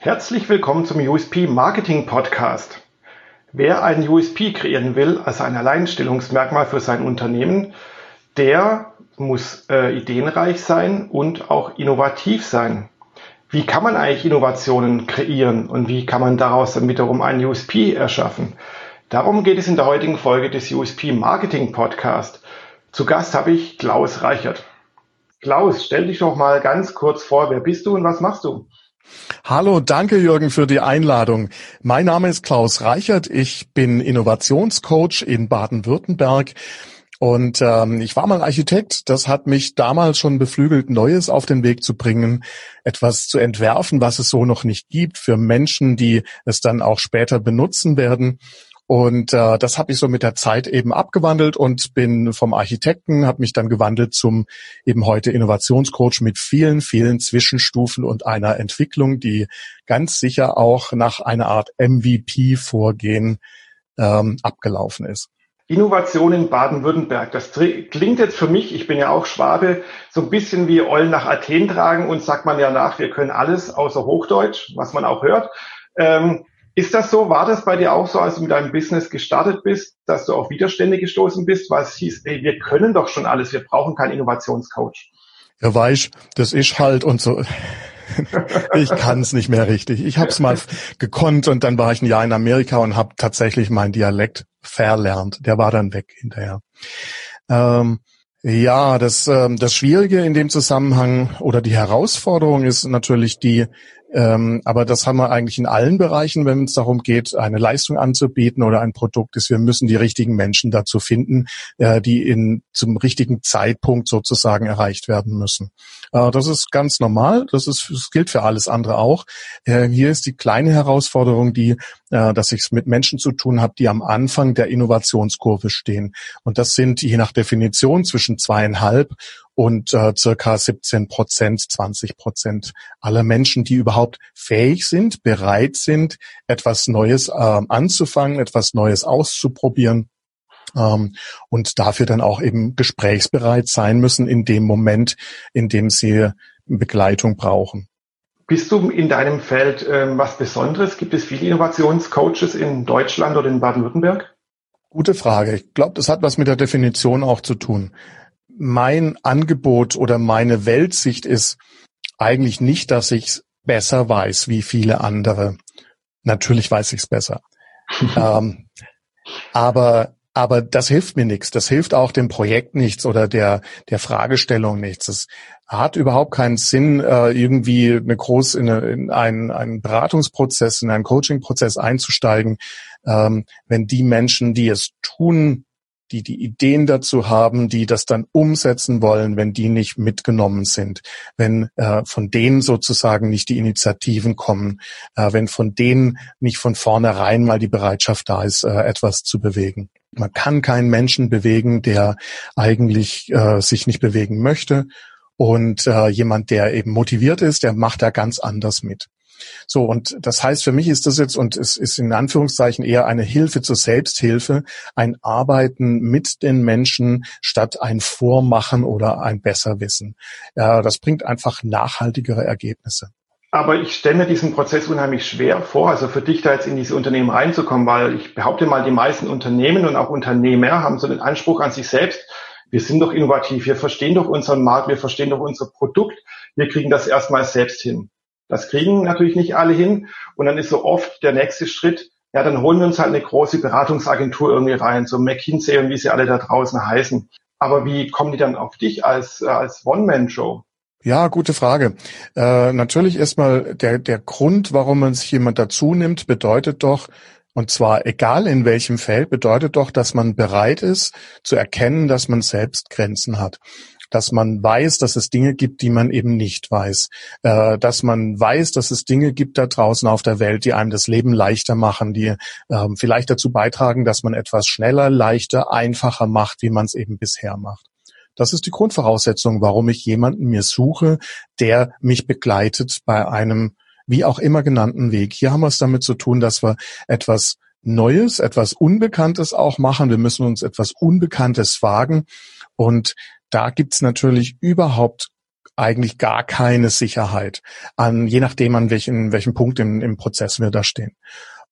Herzlich willkommen zum USP Marketing Podcast. Wer einen USP kreieren will, also ein Alleinstellungsmerkmal für sein Unternehmen, der muss äh, ideenreich sein und auch innovativ sein. Wie kann man eigentlich Innovationen kreieren und wie kann man daraus dann wiederum einen USP erschaffen? Darum geht es in der heutigen Folge des USP Marketing Podcast. Zu Gast habe ich Klaus Reichert. Klaus, stell dich doch mal ganz kurz vor, wer bist du und was machst du? Hallo, danke Jürgen für die Einladung. Mein Name ist Klaus Reichert. Ich bin Innovationscoach in Baden-Württemberg. Und ähm, ich war mal Architekt. Das hat mich damals schon beflügelt, Neues auf den Weg zu bringen, etwas zu entwerfen, was es so noch nicht gibt, für Menschen, die es dann auch später benutzen werden. Und äh, das habe ich so mit der Zeit eben abgewandelt und bin vom Architekten, habe mich dann gewandelt zum eben heute Innovationscoach mit vielen, vielen Zwischenstufen und einer Entwicklung, die ganz sicher auch nach einer Art MVP-Vorgehen ähm, abgelaufen ist. Innovation in Baden-Württemberg. Das klingt jetzt für mich, ich bin ja auch Schwabe, so ein bisschen wie Eulen nach Athen tragen und sagt man ja nach, wir können alles außer Hochdeutsch, was man auch hört. Ähm, ist das so? War das bei dir auch so, als du mit deinem Business gestartet bist, dass du auf Widerstände gestoßen bist, weil es hieß, ey, wir können doch schon alles, wir brauchen keinen Innovationscoach? Ja, weiß, das ist halt und so. ich kann es nicht mehr richtig. Ich habe es mal gekonnt und dann war ich ein Jahr in Amerika und habe tatsächlich meinen Dialekt verlernt. Der war dann weg hinterher. Ähm, ja, das, ähm, das Schwierige in dem Zusammenhang oder die Herausforderung ist natürlich die, ähm, aber das haben wir eigentlich in allen Bereichen, wenn es darum geht, eine Leistung anzubieten oder ein Produkt ist. Wir müssen die richtigen Menschen dazu finden, äh, die in zum richtigen Zeitpunkt sozusagen erreicht werden müssen. Äh, das ist ganz normal. Das ist, das gilt für alles andere auch. Äh, hier ist die kleine Herausforderung, die, äh, dass ich es mit Menschen zu tun habe, die am Anfang der Innovationskurve stehen. Und das sind je nach Definition zwischen zweieinhalb und äh, circa 17 Prozent, 20 Prozent aller Menschen, die überhaupt fähig sind, bereit sind, etwas Neues äh, anzufangen, etwas Neues auszuprobieren ähm, und dafür dann auch eben gesprächsbereit sein müssen in dem Moment, in dem sie Begleitung brauchen. Bist du in deinem Feld äh, was Besonderes? Gibt es viele Innovationscoaches in Deutschland oder in Baden-Württemberg? Gute Frage. Ich glaube, das hat was mit der Definition auch zu tun mein Angebot oder meine Weltsicht ist eigentlich nicht, dass ich es besser weiß wie viele andere. Natürlich weiß ich es besser. ähm, aber aber das hilft mir nichts. Das hilft auch dem Projekt nichts oder der, der Fragestellung nichts. Es hat überhaupt keinen Sinn, äh, irgendwie eine groß in, eine, in einen, einen Beratungsprozess, in einen Coachingprozess einzusteigen, ähm, wenn die Menschen, die es tun, die die Ideen dazu haben, die das dann umsetzen wollen, wenn die nicht mitgenommen sind, wenn äh, von denen sozusagen nicht die Initiativen kommen, äh, wenn von denen nicht von vornherein mal die Bereitschaft da ist, äh, etwas zu bewegen. Man kann keinen Menschen bewegen, der eigentlich äh, sich nicht bewegen möchte. Und äh, jemand, der eben motiviert ist, der macht da ganz anders mit. So, und das heißt, für mich ist das jetzt, und es ist in Anführungszeichen eher eine Hilfe zur Selbsthilfe, ein Arbeiten mit den Menschen statt ein Vormachen oder ein Besserwissen. Ja, das bringt einfach nachhaltigere Ergebnisse. Aber ich stelle mir diesen Prozess unheimlich schwer vor, also für dich da jetzt in diese Unternehmen reinzukommen, weil ich behaupte mal, die meisten Unternehmen und auch Unternehmer haben so den Anspruch an sich selbst, wir sind doch innovativ, wir verstehen doch unseren Markt, wir verstehen doch unser Produkt, wir kriegen das erstmal selbst hin. Das kriegen natürlich nicht alle hin. Und dann ist so oft der nächste Schritt, ja, dann holen wir uns halt eine große Beratungsagentur irgendwie rein, so McKinsey und wie sie alle da draußen heißen. Aber wie kommen die dann auf dich als, äh, als One-Man-Show? Ja, gute Frage. Äh, natürlich erstmal der, der Grund, warum man sich jemand dazu nimmt, bedeutet doch, und zwar egal in welchem Feld, bedeutet doch, dass man bereit ist zu erkennen, dass man selbst Grenzen hat dass man weiß, dass es Dinge gibt, die man eben nicht weiß, äh, dass man weiß, dass es Dinge gibt da draußen auf der Welt, die einem das Leben leichter machen, die äh, vielleicht dazu beitragen, dass man etwas schneller, leichter, einfacher macht, wie man es eben bisher macht. Das ist die Grundvoraussetzung, warum ich jemanden mir suche, der mich begleitet bei einem wie auch immer genannten Weg. Hier haben wir es damit zu tun, dass wir etwas Neues, etwas Unbekanntes auch machen. Wir müssen uns etwas Unbekanntes wagen. Und da gibt's natürlich überhaupt eigentlich gar keine Sicherheit, an je nachdem an welchen welchem Punkt im, im Prozess wir da stehen.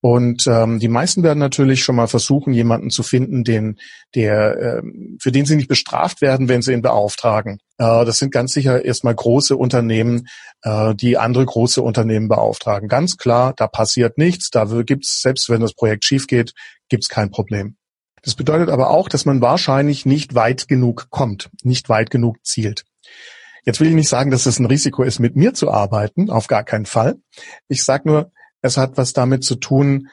Und ähm, die meisten werden natürlich schon mal versuchen, jemanden zu finden, den, der, äh, für den sie nicht bestraft werden, wenn sie ihn beauftragen. Äh, das sind ganz sicher erstmal große Unternehmen, äh, die andere große Unternehmen beauftragen. Ganz klar, da passiert nichts. Da gibt's selbst wenn das Projekt schief geht, gibt's kein Problem. Das bedeutet aber auch, dass man wahrscheinlich nicht weit genug kommt, nicht weit genug zielt. Jetzt will ich nicht sagen, dass es ein Risiko ist, mit mir zu arbeiten, auf gar keinen Fall. Ich sage nur, es hat was damit zu tun,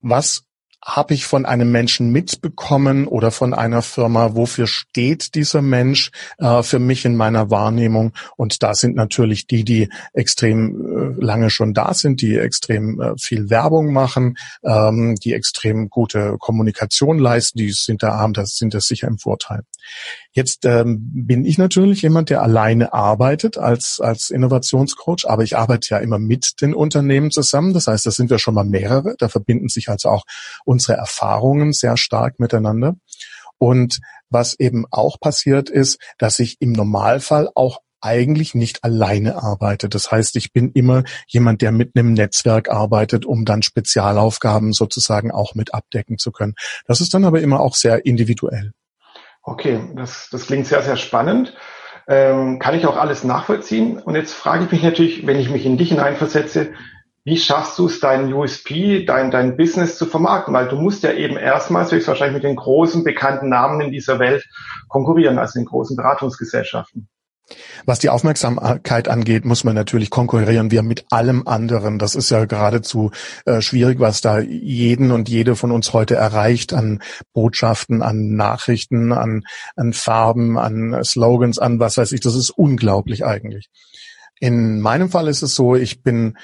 was habe ich von einem Menschen mitbekommen oder von einer Firma, wofür steht dieser Mensch äh, für mich in meiner Wahrnehmung? Und da sind natürlich die, die extrem äh, lange schon da sind, die extrem äh, viel Werbung machen, ähm, die extrem gute Kommunikation leisten, die sind da, das sind das sicher im Vorteil. Jetzt ähm, bin ich natürlich jemand, der alleine arbeitet als, als Innovationscoach, aber ich arbeite ja immer mit den Unternehmen zusammen. Das heißt, da sind wir schon mal mehrere. Da verbinden sich also auch unsere Erfahrungen sehr stark miteinander. Und was eben auch passiert ist, dass ich im Normalfall auch eigentlich nicht alleine arbeite. Das heißt, ich bin immer jemand, der mit einem Netzwerk arbeitet, um dann Spezialaufgaben sozusagen auch mit abdecken zu können. Das ist dann aber immer auch sehr individuell. Okay, das, das klingt sehr, sehr spannend. Ähm, kann ich auch alles nachvollziehen? Und jetzt frage ich mich natürlich, wenn ich mich in dich hineinversetze, wie schaffst du es, dein USP, dein, dein Business zu vermarkten? Weil du musst ja eben erstmals höchstwahrscheinlich mit den großen bekannten Namen in dieser Welt konkurrieren, also den großen Beratungsgesellschaften. Was die Aufmerksamkeit angeht, muss man natürlich konkurrieren wir mit allem anderen. Das ist ja geradezu äh, schwierig, was da jeden und jede von uns heute erreicht an Botschaften, an Nachrichten, an, an Farben, an Slogans, an was weiß ich. Das ist unglaublich eigentlich. In meinem Fall ist es so, ich bin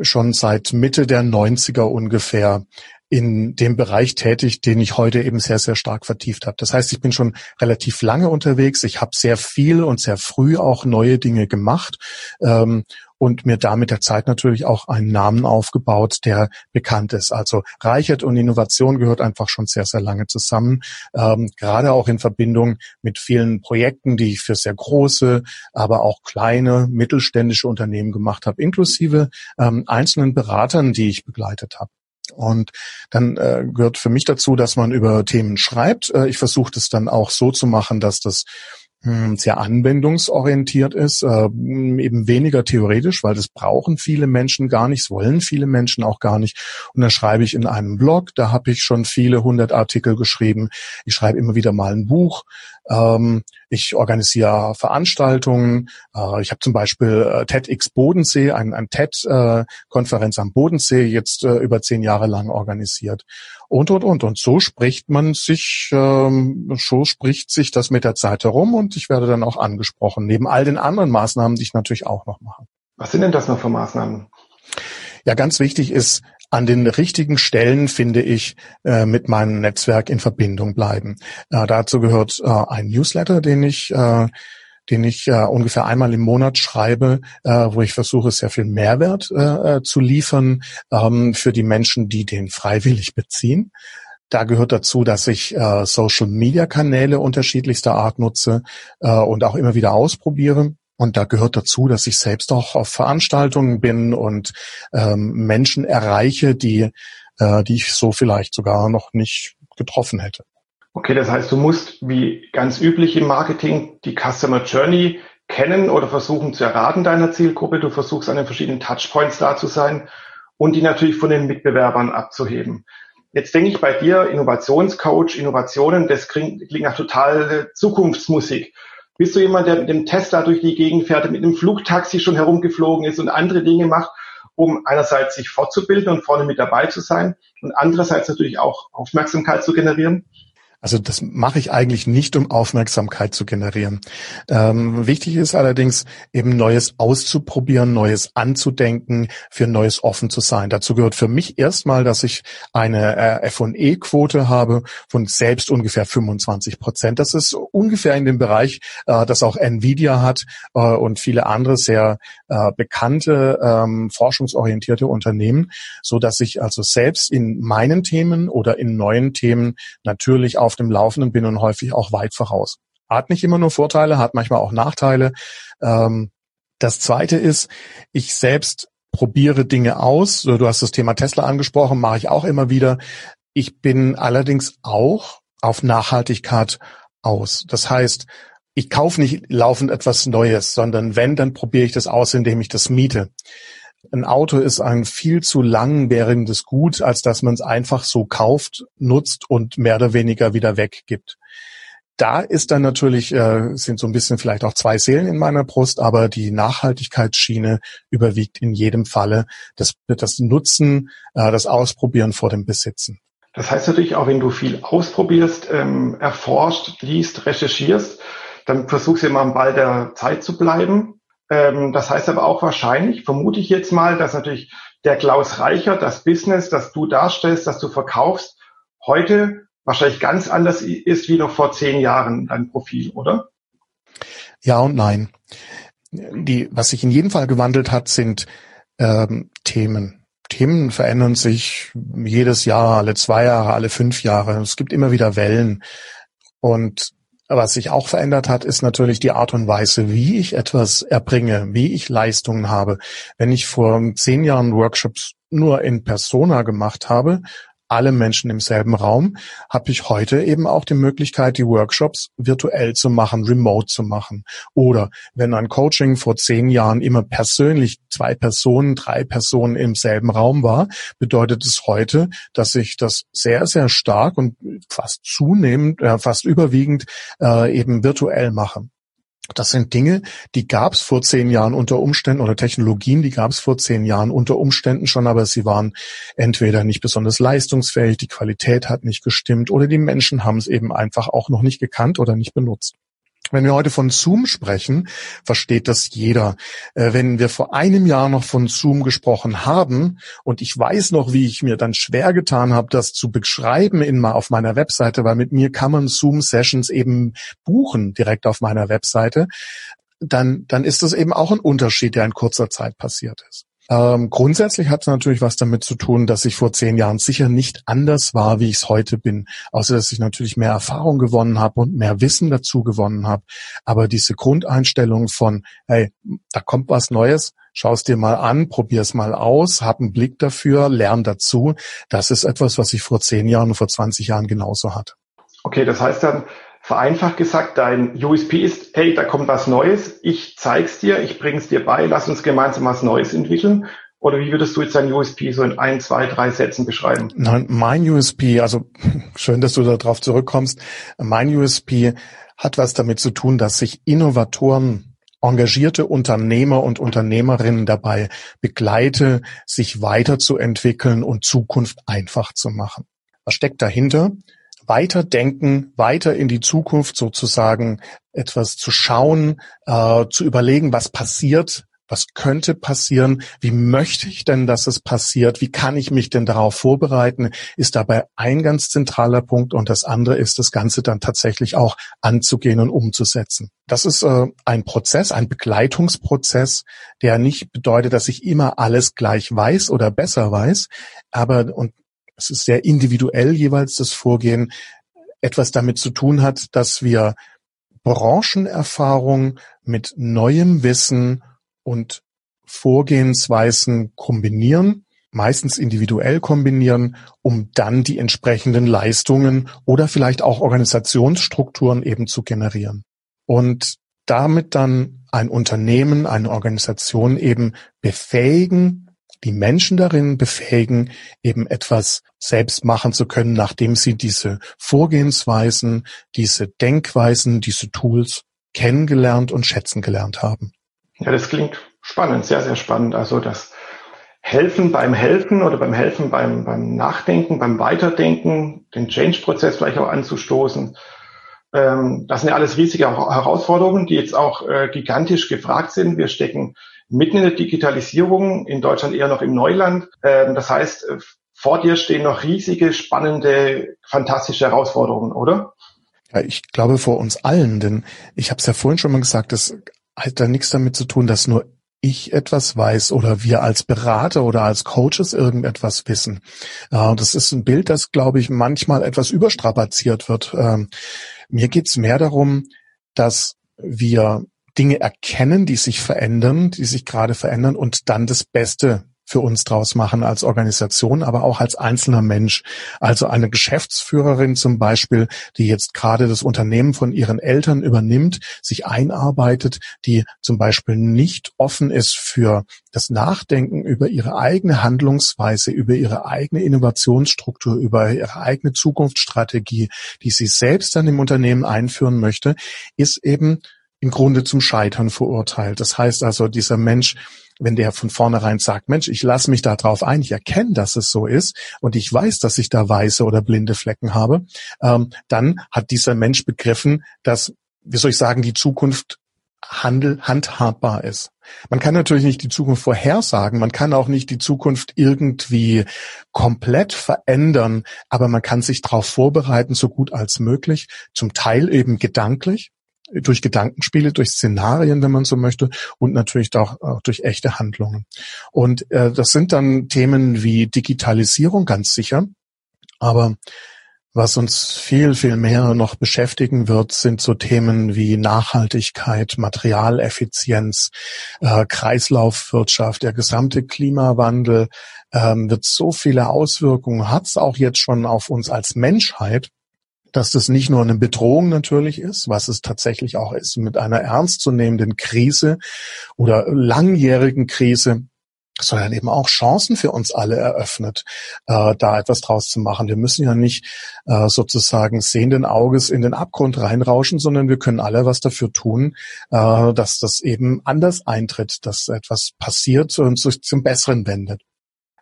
schon seit Mitte der 90er ungefähr in dem Bereich tätig, den ich heute eben sehr, sehr stark vertieft habe. Das heißt, ich bin schon relativ lange unterwegs. Ich habe sehr viel und sehr früh auch neue Dinge gemacht ähm, und mir da mit der Zeit natürlich auch einen Namen aufgebaut, der bekannt ist. Also Reichert und Innovation gehört einfach schon sehr, sehr lange zusammen. Ähm, gerade auch in Verbindung mit vielen Projekten, die ich für sehr große, aber auch kleine, mittelständische Unternehmen gemacht habe, inklusive ähm, einzelnen Beratern, die ich begleitet habe. Und dann äh, gehört für mich dazu, dass man über Themen schreibt. Äh, ich versuche das dann auch so zu machen, dass das sehr anwendungsorientiert ist, äh, eben weniger theoretisch, weil das brauchen viele Menschen gar nicht, das wollen viele Menschen auch gar nicht. Und dann schreibe ich in einem Blog, da habe ich schon viele hundert Artikel geschrieben. Ich schreibe immer wieder mal ein Buch. Ähm, ich organisiere Veranstaltungen. Äh, ich habe zum Beispiel äh, TEDx Bodensee, ein, ein TED-Konferenz am Bodensee jetzt äh, über zehn Jahre lang organisiert. Und, und, und. Und so spricht man sich, ähm, so spricht sich das mit der Zeit herum und ich werde dann auch angesprochen, neben all den anderen Maßnahmen, die ich natürlich auch noch mache. Was sind denn das noch für Maßnahmen? Ja, ganz wichtig ist, an den richtigen Stellen, finde ich, äh, mit meinem Netzwerk in Verbindung bleiben. Äh, dazu gehört äh, ein Newsletter, den ich äh, den ich äh, ungefähr einmal im Monat schreibe, äh, wo ich versuche, sehr viel Mehrwert äh, äh zu liefern ähm, für die Menschen, die den freiwillig beziehen. Da gehört dazu, dass ich äh, Social-Media-Kanäle unterschiedlichster Art nutze äh, und auch immer wieder ausprobiere. Und da gehört dazu, dass ich selbst auch auf Veranstaltungen bin und ähm, Menschen erreiche, die, äh, die ich so vielleicht sogar noch nicht getroffen hätte. Okay, das heißt, du musst wie ganz üblich im Marketing die Customer Journey kennen oder versuchen zu erraten deiner Zielgruppe. Du versuchst an den verschiedenen Touchpoints da zu sein und die natürlich von den Mitbewerbern abzuheben. Jetzt denke ich bei dir, Innovationscoach, Innovationen, das klingt, klingt nach total Zukunftsmusik. Bist du jemand, der mit dem Tesla durch die Gegend fährt, mit einem Flugtaxi schon herumgeflogen ist und andere Dinge macht, um einerseits sich fortzubilden und vorne mit dabei zu sein und andererseits natürlich auch Aufmerksamkeit zu generieren? Also das mache ich eigentlich nicht, um Aufmerksamkeit zu generieren. Ähm, wichtig ist allerdings eben Neues auszuprobieren, Neues anzudenken, für Neues offen zu sein. Dazu gehört für mich erstmal, dass ich eine äh, F&E-Quote habe von selbst ungefähr 25 Prozent. Das ist ungefähr in dem Bereich, äh, das auch Nvidia hat äh, und viele andere sehr äh, bekannte ähm, forschungsorientierte Unternehmen, so dass ich also selbst in meinen Themen oder in neuen Themen natürlich auf dem Laufenden bin und häufig auch weit voraus. Hat nicht immer nur Vorteile, hat manchmal auch Nachteile. Ähm, das zweite ist, ich selbst probiere Dinge aus. Du hast das Thema Tesla angesprochen, mache ich auch immer wieder. Ich bin allerdings auch auf Nachhaltigkeit aus. Das heißt, ich kaufe nicht laufend etwas Neues, sondern wenn, dann probiere ich das aus, indem ich das miete. Ein Auto ist ein viel zu langwährendes Gut, als dass man es einfach so kauft, nutzt und mehr oder weniger wieder weggibt. Da ist dann natürlich, äh, sind so ein bisschen vielleicht auch zwei Seelen in meiner Brust, aber die Nachhaltigkeitsschiene überwiegt in jedem Falle das, das Nutzen, äh, das Ausprobieren vor dem Besitzen. Das heißt natürlich auch, wenn du viel ausprobierst, ähm, erforscht, liest, recherchierst, dann versuchst du immer am Ball der Zeit zu bleiben. Ähm, das heißt aber auch wahrscheinlich, vermute ich jetzt mal, dass natürlich der Klaus Reicher, das Business, das du darstellst, das du verkaufst, heute wahrscheinlich ganz anders ist wie noch vor zehn Jahren dein Profil, oder? Ja und nein. Die, was sich in jedem Fall gewandelt hat, sind ähm, Themen. Themen verändern sich jedes Jahr, alle zwei Jahre, alle fünf Jahre. Es gibt immer wieder Wellen. Und was sich auch verändert hat, ist natürlich die Art und Weise, wie ich etwas erbringe, wie ich Leistungen habe. Wenn ich vor zehn Jahren Workshops nur in Persona gemacht habe, alle Menschen im selben Raum, habe ich heute eben auch die Möglichkeit, die Workshops virtuell zu machen, remote zu machen. Oder wenn ein Coaching vor zehn Jahren immer persönlich zwei Personen, drei Personen im selben Raum war, bedeutet es heute, dass ich das sehr, sehr stark und fast zunehmend, äh, fast überwiegend äh, eben virtuell mache. Das sind Dinge, die gab es vor zehn Jahren unter Umständen oder Technologien, die gab es vor zehn Jahren unter Umständen schon, aber sie waren entweder nicht besonders leistungsfähig, die Qualität hat nicht gestimmt oder die Menschen haben es eben einfach auch noch nicht gekannt oder nicht benutzt. Wenn wir heute von Zoom sprechen, versteht das jeder. Äh, wenn wir vor einem Jahr noch von Zoom gesprochen haben und ich weiß noch, wie ich mir dann schwer getan habe, das zu beschreiben in auf meiner Webseite, weil mit mir kann man Zoom Sessions eben buchen direkt auf meiner Webseite, dann, dann ist das eben auch ein Unterschied, der in kurzer Zeit passiert ist. Ähm, grundsätzlich hat es natürlich was damit zu tun, dass ich vor zehn Jahren sicher nicht anders war, wie ich es heute bin. Außer dass ich natürlich mehr Erfahrung gewonnen habe und mehr Wissen dazu gewonnen habe. Aber diese Grundeinstellung von, hey, da kommt was Neues, schau es dir mal an, probier es mal aus, hab einen Blick dafür, lern dazu. Das ist etwas, was ich vor zehn Jahren und vor 20 Jahren genauso hatte. Okay, das heißt dann, vereinfacht gesagt, dein USP ist, hey, da kommt was Neues, ich zeig's dir, ich bring's dir bei, lass uns gemeinsam was Neues entwickeln. Oder wie würdest du jetzt dein USP so in ein, zwei, drei Sätzen beschreiben? Nein, mein USP, also schön, dass du darauf zurückkommst. Mein USP hat was damit zu tun, dass sich Innovatoren engagierte Unternehmer und Unternehmerinnen dabei begleite, sich weiterzuentwickeln und Zukunft einfach zu machen. Was steckt dahinter? Weiter denken, weiter in die Zukunft sozusagen etwas zu schauen, äh, zu überlegen, was passiert, was könnte passieren, wie möchte ich denn, dass es passiert, wie kann ich mich denn darauf vorbereiten, ist dabei ein ganz zentraler Punkt und das andere ist, das Ganze dann tatsächlich auch anzugehen und umzusetzen. Das ist äh, ein Prozess, ein Begleitungsprozess, der nicht bedeutet, dass ich immer alles gleich weiß oder besser weiß, aber und es ist sehr individuell jeweils das Vorgehen, etwas damit zu tun hat, dass wir Branchenerfahrung mit neuem Wissen und Vorgehensweisen kombinieren, meistens individuell kombinieren, um dann die entsprechenden Leistungen oder vielleicht auch Organisationsstrukturen eben zu generieren. Und damit dann ein Unternehmen, eine Organisation eben befähigen, die Menschen darin befähigen, eben etwas selbst machen zu können, nachdem sie diese Vorgehensweisen, diese Denkweisen, diese Tools kennengelernt und schätzen gelernt haben. Ja, das klingt spannend, sehr, sehr spannend. Also das helfen beim Helfen oder beim Helfen beim, beim Nachdenken, beim Weiterdenken, den Change-Prozess vielleicht auch anzustoßen. Ähm, das sind ja alles riesige Herausforderungen, die jetzt auch äh, gigantisch gefragt sind. Wir stecken mitten in der Digitalisierung, in Deutschland eher noch im Neuland. Ähm, das heißt, äh, vor dir stehen noch riesige, spannende, fantastische Herausforderungen, oder? Ja, ich glaube vor uns allen, denn ich habe es ja vorhin schon mal gesagt, das hat da nichts damit zu tun, dass nur ich etwas weiß oder wir als Berater oder als Coaches irgendetwas wissen. Das ist ein Bild, das, glaube ich, manchmal etwas überstrapaziert wird. Ähm, mir geht's mehr darum, dass wir Dinge erkennen, die sich verändern, die sich gerade verändern und dann das Beste für uns draus machen als Organisation, aber auch als einzelner Mensch. Also eine Geschäftsführerin zum Beispiel, die jetzt gerade das Unternehmen von ihren Eltern übernimmt, sich einarbeitet, die zum Beispiel nicht offen ist für das Nachdenken über ihre eigene Handlungsweise, über ihre eigene Innovationsstruktur, über ihre eigene Zukunftsstrategie, die sie selbst dann im Unternehmen einführen möchte, ist eben im Grunde zum Scheitern verurteilt. Das heißt also, dieser Mensch wenn der von vornherein sagt, Mensch, ich lasse mich da drauf ein, ich erkenne, dass es so ist und ich weiß, dass ich da weiße oder blinde Flecken habe, ähm, dann hat dieser Mensch begriffen, dass, wie soll ich sagen, die Zukunft Handel handhabbar ist. Man kann natürlich nicht die Zukunft vorhersagen, man kann auch nicht die Zukunft irgendwie komplett verändern, aber man kann sich darauf vorbereiten, so gut als möglich, zum Teil eben gedanklich, durch Gedankenspiele, durch Szenarien, wenn man so möchte, und natürlich auch, auch durch echte Handlungen. Und äh, das sind dann Themen wie Digitalisierung ganz sicher, aber was uns viel, viel mehr noch beschäftigen wird, sind so Themen wie Nachhaltigkeit, Materialeffizienz, äh, Kreislaufwirtschaft, der gesamte Klimawandel ähm, wird so viele Auswirkungen, hat es auch jetzt schon auf uns als Menschheit, dass das nicht nur eine Bedrohung natürlich ist, was es tatsächlich auch ist, mit einer ernstzunehmenden Krise oder langjährigen Krise, sondern eben auch Chancen für uns alle eröffnet, äh, da etwas draus zu machen. Wir müssen ja nicht äh, sozusagen sehenden Auges in den Abgrund reinrauschen, sondern wir können alle was dafür tun, äh, dass das eben anders eintritt, dass etwas passiert und sich zum Besseren wendet.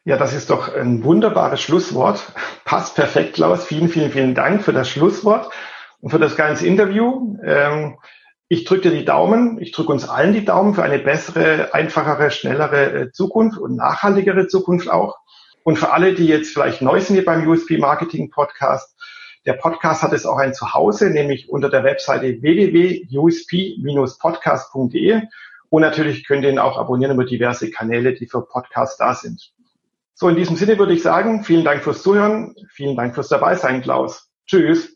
Ja, das ist doch ein wunderbares Schlusswort. Passt perfekt, Klaus. Vielen, vielen, vielen Dank für das Schlusswort und für das ganze Interview. Ähm, ich drücke dir die Daumen. Ich drücke uns allen die Daumen für eine bessere, einfachere, schnellere äh, Zukunft und nachhaltigere Zukunft auch. Und für alle, die jetzt vielleicht neu sind hier beim USP Marketing Podcast, der Podcast hat es auch ein Zuhause, nämlich unter der Webseite www.usp-podcast.de. Und natürlich könnt ihr ihn auch abonnieren über diverse Kanäle, die für Podcasts da sind. So, in diesem Sinne würde ich sagen, vielen Dank fürs Zuhören, vielen Dank fürs Dabeisein, Klaus. Tschüss.